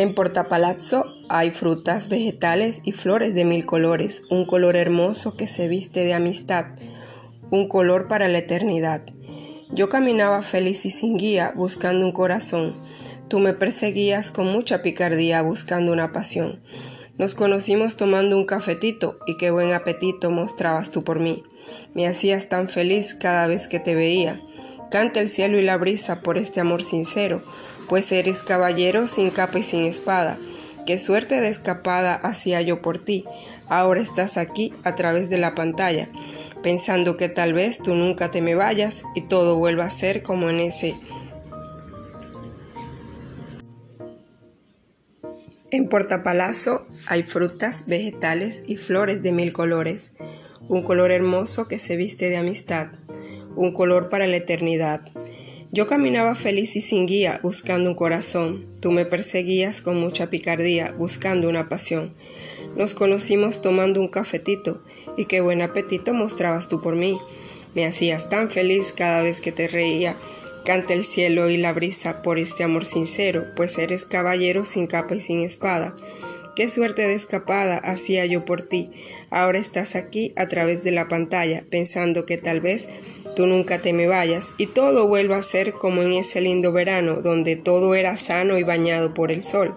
En Portapalazzo hay frutas, vegetales y flores de mil colores, un color hermoso que se viste de amistad, un color para la eternidad. Yo caminaba feliz y sin guía, buscando un corazón. Tú me perseguías con mucha picardía, buscando una pasión. Nos conocimos tomando un cafetito y qué buen apetito mostrabas tú por mí. Me hacías tan feliz cada vez que te veía. Canta el cielo y la brisa por este amor sincero, pues eres caballero sin capa y sin espada. Qué suerte de escapada hacía yo por ti. Ahora estás aquí a través de la pantalla, pensando que tal vez tú nunca te me vayas y todo vuelva a ser como en ese En Portapalazo hay frutas, vegetales y flores de mil colores, un color hermoso que se viste de amistad, un color para la eternidad. Yo caminaba feliz y sin guía, buscando un corazón. Tú me perseguías con mucha picardía, buscando una pasión. Nos conocimos tomando un cafetito, y qué buen apetito mostrabas tú por mí. Me hacías tan feliz cada vez que te reía. Canta el cielo y la brisa por este amor sincero, pues eres caballero sin capa y sin espada. Qué suerte de escapada hacía yo por ti. Ahora estás aquí a través de la pantalla, pensando que tal vez tú nunca te me vayas y todo vuelva a ser como en ese lindo verano donde todo era sano y bañado por el sol.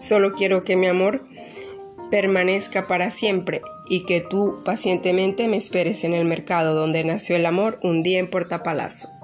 Solo quiero que mi amor permanezca para siempre y que tú pacientemente me esperes en el mercado donde nació el amor un día en Portapalazo.